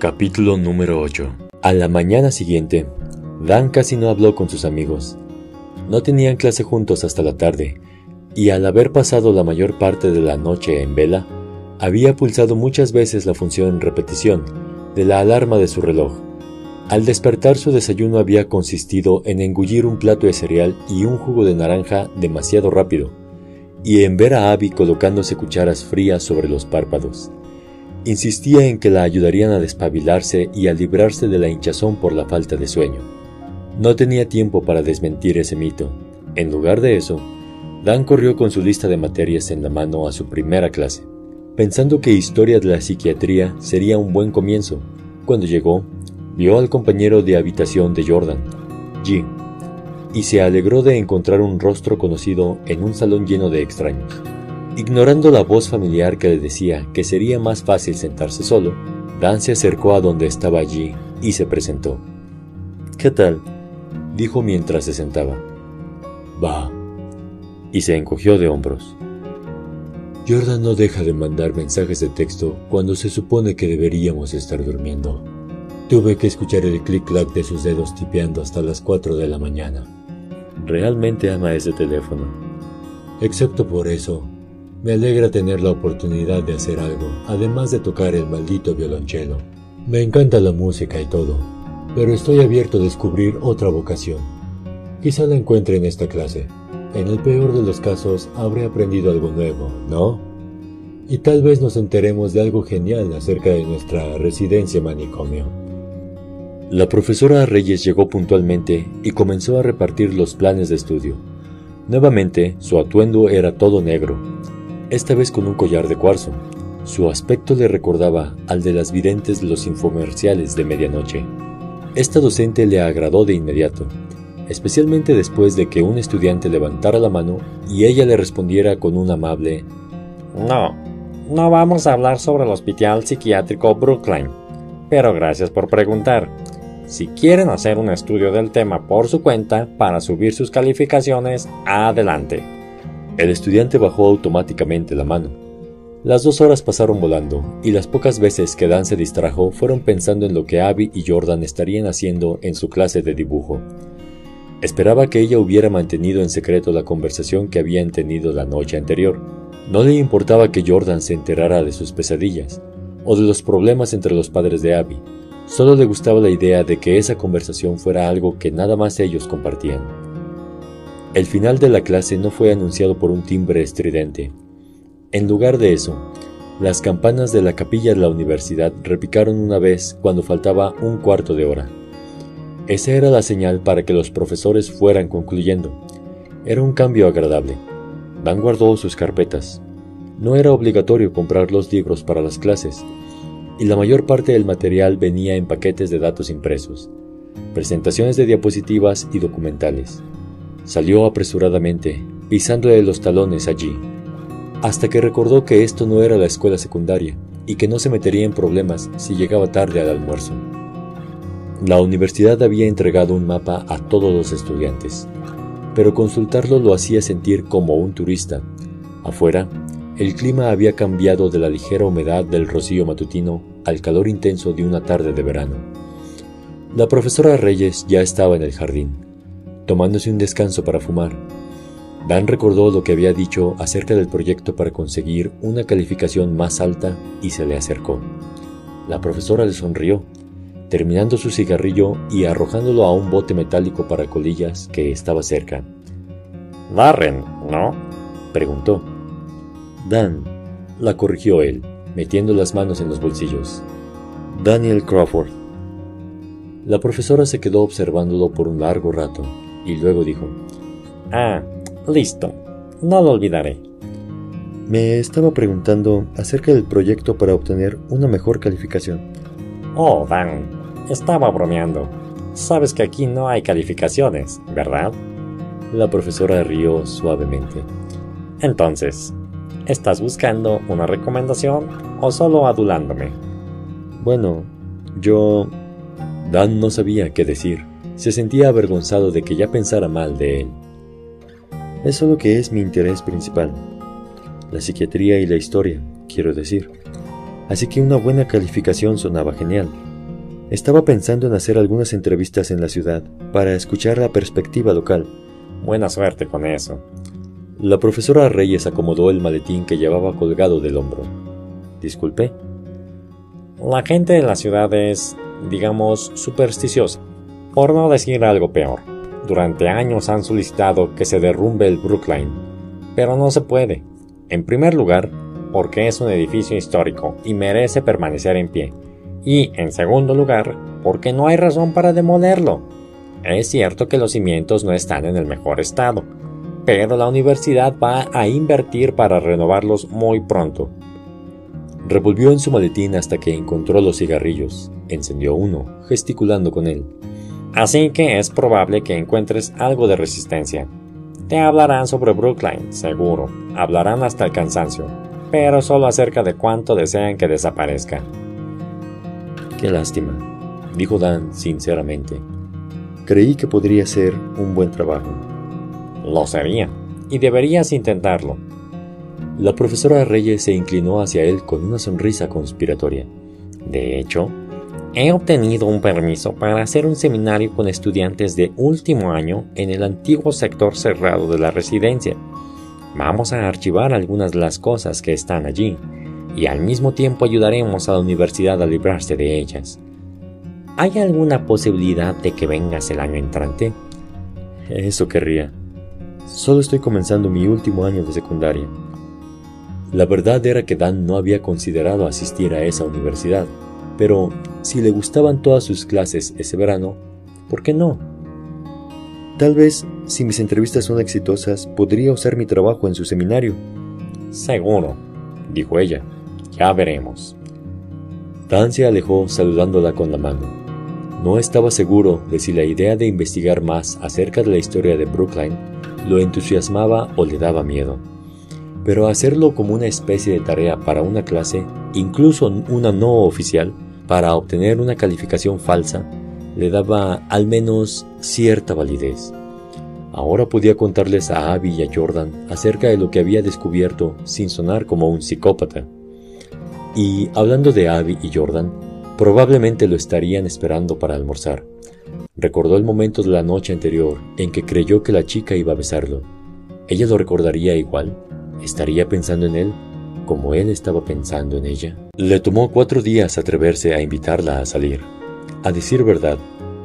Capítulo número 8 A la mañana siguiente, Dan casi no habló con sus amigos. No tenían clase juntos hasta la tarde, y al haber pasado la mayor parte de la noche en vela, había pulsado muchas veces la función en repetición de la alarma de su reloj. Al despertar su desayuno había consistido en engullir un plato de cereal y un jugo de naranja demasiado rápido, y en ver a Abby colocándose cucharas frías sobre los párpados. Insistía en que la ayudarían a despabilarse y a librarse de la hinchazón por la falta de sueño. No tenía tiempo para desmentir ese mito. En lugar de eso, Dan corrió con su lista de materias en la mano a su primera clase, pensando que historia de la psiquiatría sería un buen comienzo. Cuando llegó, vio al compañero de habitación de Jordan, G, y se alegró de encontrar un rostro conocido en un salón lleno de extraños. Ignorando la voz familiar que le decía que sería más fácil sentarse solo, Dan se acercó a donde estaba allí y se presentó. ¿Qué tal? dijo mientras se sentaba. Va. Y se encogió de hombros. Jordan no deja de mandar mensajes de texto cuando se supone que deberíamos estar durmiendo. Tuve que escuchar el clic-clac de sus dedos tipeando hasta las 4 de la mañana. Realmente ama ese teléfono. Excepto por eso, me alegra tener la oportunidad de hacer algo, además de tocar el maldito violonchelo. Me encanta la música y todo, pero estoy abierto a descubrir otra vocación. Quizá la encuentre en esta clase. En el peor de los casos, habré aprendido algo nuevo, ¿no? Y tal vez nos enteremos de algo genial acerca de nuestra residencia manicomio. La profesora Reyes llegó puntualmente y comenzó a repartir los planes de estudio. Nuevamente, su atuendo era todo negro, esta vez con un collar de cuarzo. Su aspecto le recordaba al de las videntes de los infomerciales de medianoche. Esta docente le agradó de inmediato, especialmente después de que un estudiante levantara la mano y ella le respondiera con un amable No, no vamos a hablar sobre el hospital psiquiátrico Brookline, pero gracias por preguntar. Si quieren hacer un estudio del tema por su cuenta para subir sus calificaciones, adelante. El estudiante bajó automáticamente la mano. Las dos horas pasaron volando, y las pocas veces que Dan se distrajo fueron pensando en lo que Abby y Jordan estarían haciendo en su clase de dibujo. Esperaba que ella hubiera mantenido en secreto la conversación que habían tenido la noche anterior. No le importaba que Jordan se enterara de sus pesadillas, o de los problemas entre los padres de Abby. Solo le gustaba la idea de que esa conversación fuera algo que nada más ellos compartían. El final de la clase no fue anunciado por un timbre estridente. En lugar de eso, las campanas de la capilla de la universidad repicaron una vez cuando faltaba un cuarto de hora. Esa era la señal para que los profesores fueran concluyendo. Era un cambio agradable. Dan guardó sus carpetas. No era obligatorio comprar los libros para las clases, y la mayor parte del material venía en paquetes de datos impresos, presentaciones de diapositivas y documentales. Salió apresuradamente, pisándole los talones allí, hasta que recordó que esto no era la escuela secundaria y que no se metería en problemas si llegaba tarde al almuerzo. La universidad había entregado un mapa a todos los estudiantes, pero consultarlo lo hacía sentir como un turista. Afuera, el clima había cambiado de la ligera humedad del rocío matutino al calor intenso de una tarde de verano. La profesora Reyes ya estaba en el jardín, tomándose un descanso para fumar. Dan recordó lo que había dicho acerca del proyecto para conseguir una calificación más alta y se le acercó. La profesora le sonrió, terminando su cigarrillo y arrojándolo a un bote metálico para colillas que estaba cerca. Darren, ¿no? preguntó. Dan, la corrigió él, metiendo las manos en los bolsillos. Daniel Crawford. La profesora se quedó observándolo por un largo rato y luego dijo, Ah, listo. No lo olvidaré. Me estaba preguntando acerca del proyecto para obtener una mejor calificación. Oh, Dan, estaba bromeando. Sabes que aquí no hay calificaciones, ¿verdad? La profesora rió suavemente. Entonces, ¿estás buscando una recomendación o solo adulándome? Bueno, yo... Dan no sabía qué decir. Se sentía avergonzado de que ya pensara mal de él. Es solo que es mi interés principal. La psiquiatría y la historia, quiero decir. Así que una buena calificación sonaba genial. Estaba pensando en hacer algunas entrevistas en la ciudad para escuchar la perspectiva local. Buena suerte con eso. La profesora Reyes acomodó el maletín que llevaba colgado del hombro. Disculpe. La gente de la ciudad es, digamos, supersticiosa, por no decir algo peor. Durante años han solicitado que se derrumbe el Brookline, pero no se puede. En primer lugar, porque es un edificio histórico y merece permanecer en pie. Y, en segundo lugar, porque no hay razón para demolerlo. Es cierto que los cimientos no están en el mejor estado, pero la universidad va a invertir para renovarlos muy pronto. Revolvió en su maletín hasta que encontró los cigarrillos, encendió uno, gesticulando con él. Así que es probable que encuentres algo de resistencia. Te hablarán sobre Brookline, seguro, hablarán hasta el cansancio, pero solo acerca de cuánto desean que desaparezca. Qué lástima, dijo Dan sinceramente. Creí que podría ser un buen trabajo. Lo sería, y deberías intentarlo. La profesora Reyes se inclinó hacia él con una sonrisa conspiratoria. De hecho, he obtenido un permiso para hacer un seminario con estudiantes de último año en el antiguo sector cerrado de la residencia. Vamos a archivar algunas de las cosas que están allí y al mismo tiempo ayudaremos a la universidad a librarse de ellas. ¿Hay alguna posibilidad de que vengas el año entrante? Eso querría. Solo estoy comenzando mi último año de secundaria. La verdad era que Dan no había considerado asistir a esa universidad, pero si le gustaban todas sus clases ese verano, ¿por qué no? Tal vez, si mis entrevistas son exitosas, podría usar mi trabajo en su seminario. Seguro, dijo ella. Ya veremos. Dan se alejó saludándola con la mano. No estaba seguro de si la idea de investigar más acerca de la historia de Brookline lo entusiasmaba o le daba miedo. Pero hacerlo como una especie de tarea para una clase, incluso una no oficial, para obtener una calificación falsa, le daba al menos cierta validez. Ahora podía contarles a Abby y a Jordan acerca de lo que había descubierto sin sonar como un psicópata. Y hablando de Abby y Jordan, probablemente lo estarían esperando para almorzar. Recordó el momento de la noche anterior en que creyó que la chica iba a besarlo. ¿Ella lo recordaría igual? ¿Estaría pensando en él como él estaba pensando en ella? Le tomó cuatro días atreverse a invitarla a salir. A decir verdad,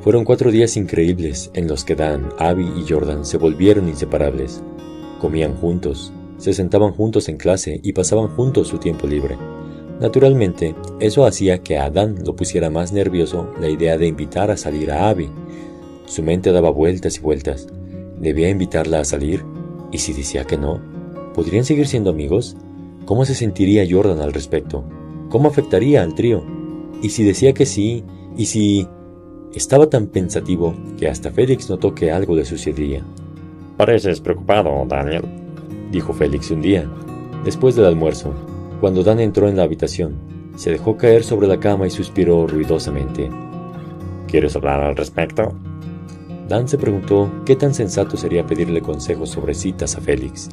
fueron cuatro días increíbles en los que Dan, Abby y Jordan se volvieron inseparables. Comían juntos, se sentaban juntos en clase y pasaban juntos su tiempo libre. Naturalmente, eso hacía que a Dan lo pusiera más nervioso la idea de invitar a salir a Abby. Su mente daba vueltas y vueltas. ¿Debía invitarla a salir? ¿Y si decía que no? ¿Podrían seguir siendo amigos? ¿Cómo se sentiría Jordan al respecto? ¿Cómo afectaría al trío? ¿Y si decía que sí? ¿Y si... Estaba tan pensativo que hasta Félix notó que algo le sucedía. Pareces preocupado, Daniel, dijo Félix un día, después del almuerzo, cuando Dan entró en la habitación, se dejó caer sobre la cama y suspiró ruidosamente. ¿Quieres hablar al respecto? Dan se preguntó qué tan sensato sería pedirle consejos sobre citas a Félix,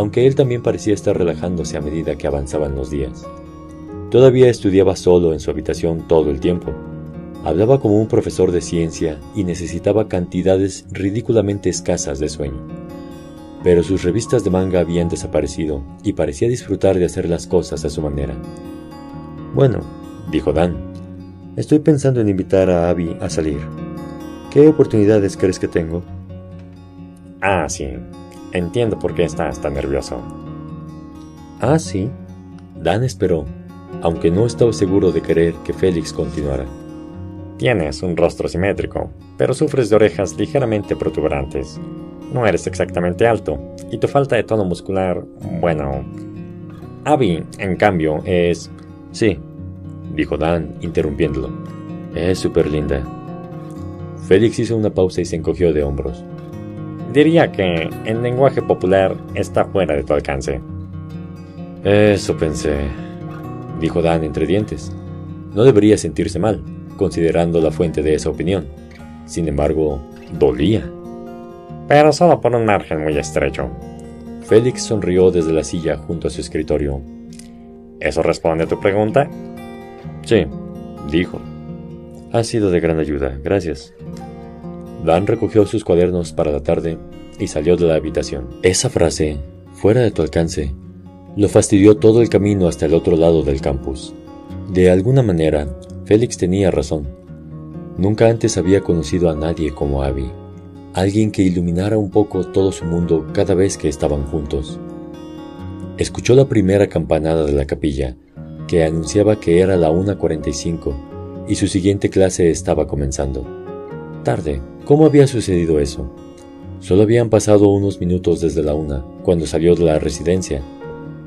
aunque él también parecía estar relajándose a medida que avanzaban los días. Todavía estudiaba solo en su habitación todo el tiempo. Hablaba como un profesor de ciencia y necesitaba cantidades ridículamente escasas de sueño pero sus revistas de manga habían desaparecido y parecía disfrutar de hacer las cosas a su manera. Bueno, dijo Dan, estoy pensando en invitar a Abby a salir. ¿Qué oportunidades crees que tengo? Ah, sí. Entiendo por qué estás tan nervioso. Ah, sí. Dan esperó, aunque no estaba seguro de querer que Félix continuara. Tienes un rostro simétrico, pero sufres de orejas ligeramente protuberantes no eres exactamente alto, y tu falta de tono muscular, bueno... Abby, en cambio, es... Sí, dijo Dan, interrumpiéndolo. Es súper linda. Félix hizo una pausa y se encogió de hombros. Diría que, en lenguaje popular, está fuera de tu alcance. Eso pensé, dijo Dan entre dientes. No debería sentirse mal, considerando la fuente de esa opinión. Sin embargo, dolía pero solo por un margen muy estrecho. Félix sonrió desde la silla junto a su escritorio. ¿Eso responde a tu pregunta? Sí, dijo. Ha sido de gran ayuda, gracias. Dan recogió sus cuadernos para la tarde y salió de la habitación. Esa frase, fuera de tu alcance, lo fastidió todo el camino hasta el otro lado del campus. De alguna manera, Félix tenía razón. Nunca antes había conocido a nadie como Abby, alguien que iluminara un poco todo su mundo cada vez que estaban juntos. Escuchó la primera campanada de la capilla, que anunciaba que era la 1.45 y su siguiente clase estaba comenzando. Tarde, ¿cómo había sucedido eso? Solo habían pasado unos minutos desde la una, cuando salió de la residencia.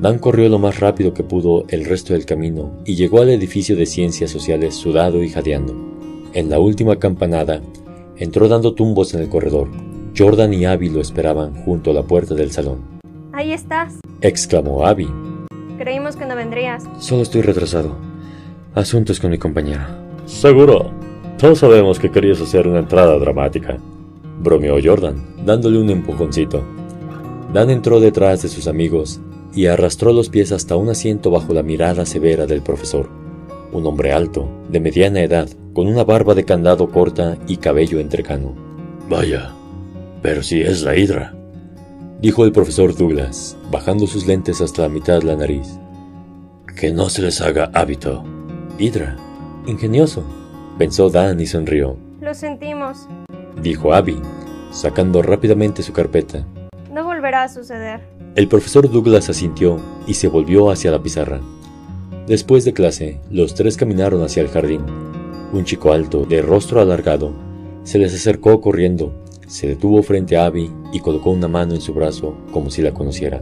Dan corrió lo más rápido que pudo el resto del camino y llegó al edificio de ciencias sociales sudado y jadeando. En la última campanada, entró dando tumbos en el corredor. Jordan y Abby lo esperaban junto a la puerta del salón. Ahí estás, exclamó Abby. Creímos que no vendrías. Solo estoy retrasado. Asuntos con mi compañera. Seguro. Todos sabemos que querías hacer una entrada dramática bromeó Jordan, dándole un empujoncito. Dan entró detrás de sus amigos y arrastró los pies hasta un asiento bajo la mirada severa del profesor, un hombre alto, de mediana edad, con una barba de candado corta y cabello entrecano. Vaya, pero si es la hidra, dijo el profesor Douglas, bajando sus lentes hasta la mitad de la nariz. Que no se les haga hábito. Hidra, ingenioso, pensó Dan y sonrió. Lo sentimos, dijo Abby, sacando rápidamente su carpeta. No volverá a suceder. El profesor Douglas asintió y se volvió hacia la pizarra. Después de clase, los tres caminaron hacia el jardín. Un chico alto, de rostro alargado, se les acercó corriendo, se detuvo frente a Abby y colocó una mano en su brazo como si la conociera.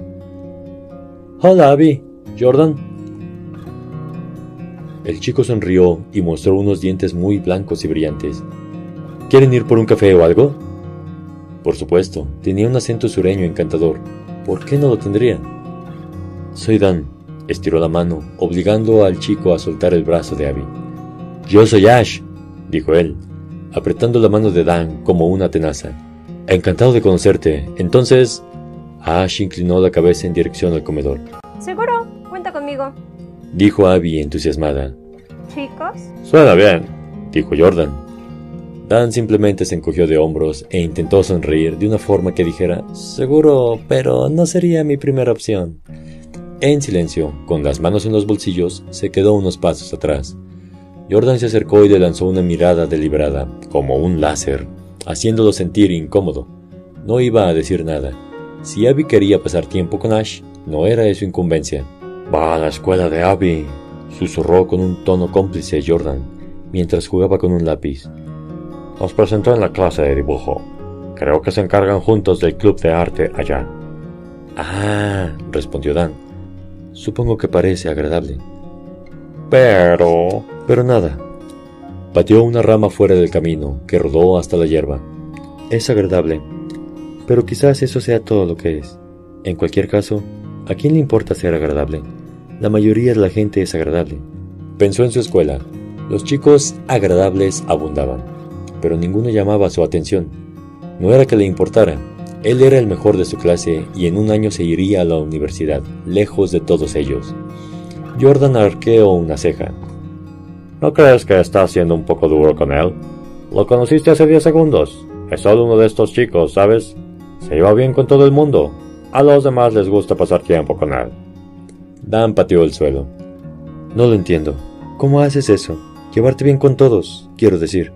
Hola, Abby. Jordan. El chico sonrió y mostró unos dientes muy blancos y brillantes. ¿Quieren ir por un café o algo? Por supuesto, tenía un acento sureño encantador. ¿Por qué no lo tendría? Soy Dan, estiró la mano, obligando al chico a soltar el brazo de Abby. Yo soy Ash, dijo él, apretando la mano de Dan como una tenaza. Encantado de conocerte. Entonces, Ash inclinó la cabeza en dirección al comedor. Seguro, cuenta conmigo, dijo Abby entusiasmada. Chicos. Suena bien, dijo Jordan. Dan simplemente se encogió de hombros e intentó sonreír de una forma que dijera, seguro, pero no sería mi primera opción. En silencio, con las manos en los bolsillos, se quedó unos pasos atrás. Jordan se acercó y le lanzó una mirada deliberada, como un láser, haciéndolo sentir incómodo. No iba a decir nada. Si Abby quería pasar tiempo con Ash, no era eso incumbencia. Va a la escuela de Abby, susurró con un tono cómplice Jordan, mientras jugaba con un lápiz. Nos presentó en la clase de dibujo. Creo que se encargan juntos del club de arte allá. Ah, respondió Dan. Supongo que parece agradable. Pero... Pero nada. Pateó una rama fuera del camino, que rodó hasta la hierba. Es agradable. Pero quizás eso sea todo lo que es. En cualquier caso, ¿a quién le importa ser agradable? La mayoría de la gente es agradable. Pensó en su escuela. Los chicos agradables abundaban pero ninguno llamaba su atención. No era que le importara, él era el mejor de su clase y en un año se iría a la universidad, lejos de todos ellos. Jordan arqueó una ceja. ¿No crees que está siendo un poco duro con él? Lo conociste hace 10 segundos. Es solo uno de estos chicos, ¿sabes? Se lleva bien con todo el mundo. A los demás les gusta pasar tiempo con él. Dan pateó el suelo. No lo entiendo. ¿Cómo haces eso? Llevarte bien con todos, quiero decir.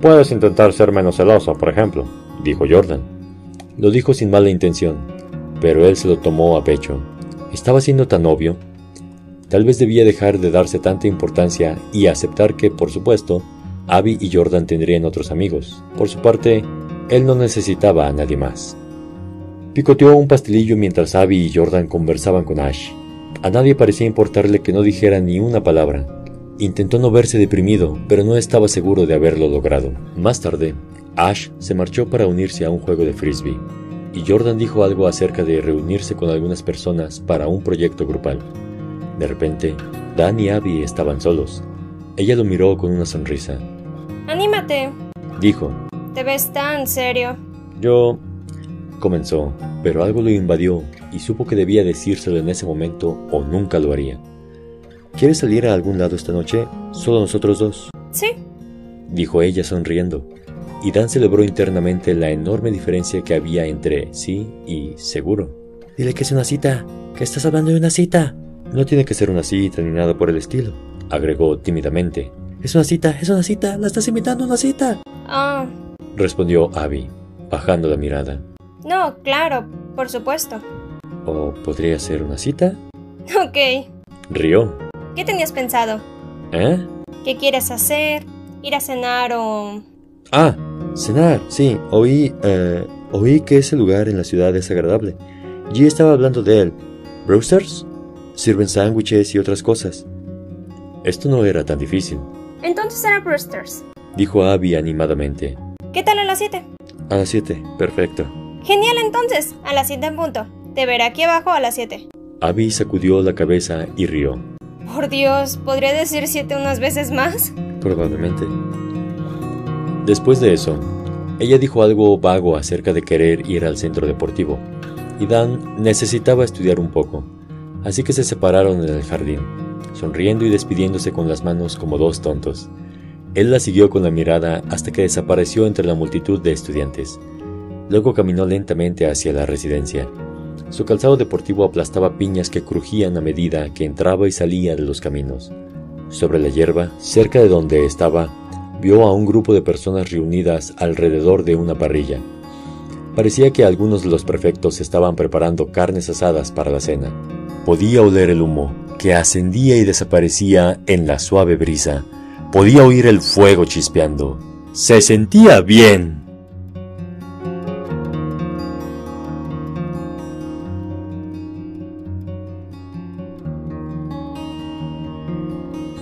Puedes intentar ser menos celoso, por ejemplo, dijo Jordan. Lo dijo sin mala intención, pero él se lo tomó a pecho. ¿Estaba siendo tan obvio? Tal vez debía dejar de darse tanta importancia y aceptar que, por supuesto, Abby y Jordan tendrían otros amigos. Por su parte, él no necesitaba a nadie más. Picoteó un pastelillo mientras Abby y Jordan conversaban con Ash. A nadie parecía importarle que no dijera ni una palabra, Intentó no verse deprimido, pero no estaba seguro de haberlo logrado. Más tarde, Ash se marchó para unirse a un juego de frisbee, y Jordan dijo algo acerca de reunirse con algunas personas para un proyecto grupal. De repente, Dan y Abby estaban solos. Ella lo miró con una sonrisa. ¡Anímate! Dijo. Te ves tan serio. Yo... comenzó, pero algo lo invadió y supo que debía decírselo en ese momento o nunca lo haría. ¿Quieres salir a algún lado esta noche? Solo nosotros dos. Sí. dijo ella sonriendo, y Dan celebró internamente la enorme diferencia que había entre sí y seguro. Dile que es una cita, que estás hablando de una cita. No tiene que ser una cita ni nada por el estilo, agregó tímidamente. Es una cita, es una cita, la estás invitando a una cita, Ah, respondió Abby, bajando la mirada. No, claro, por supuesto. ¿O podría ser una cita? Ok. Rió. ¿Qué tenías pensado? ¿Eh? ¿Qué quieres hacer? ¿Ir a cenar o...? Ah, cenar, sí. Oí, eh, oí que ese lugar en la ciudad es agradable. G estaba hablando de él. ¿Brewsters? Sirven sándwiches y otras cosas. Esto no era tan difícil, Entonces era Brewster's. dijo Abby animadamente. ¿Qué tal a las 7? A las siete, perfecto. Genial entonces, a las 7 en punto. Te veré aquí abajo a las 7. Abby sacudió la cabeza y rió. Por Dios, ¿podría decir 7 unas veces más? Probablemente. Después de eso, ella dijo algo vago acerca de querer ir al centro deportivo, y Dan necesitaba estudiar un poco, así que se separaron en el jardín, sonriendo y despidiéndose con las manos como dos tontos. Él la siguió con la mirada hasta que desapareció entre la multitud de estudiantes. Luego caminó lentamente hacia la residencia. Su calzado deportivo aplastaba piñas que crujían a medida que entraba y salía de los caminos. Sobre la hierba, cerca de donde estaba, vio a un grupo de personas reunidas alrededor de una parrilla. Parecía que algunos de los prefectos estaban preparando carnes asadas para la cena. Podía oler el humo, que ascendía y desaparecía en la suave brisa. Podía oír el fuego chispeando. Se sentía bien.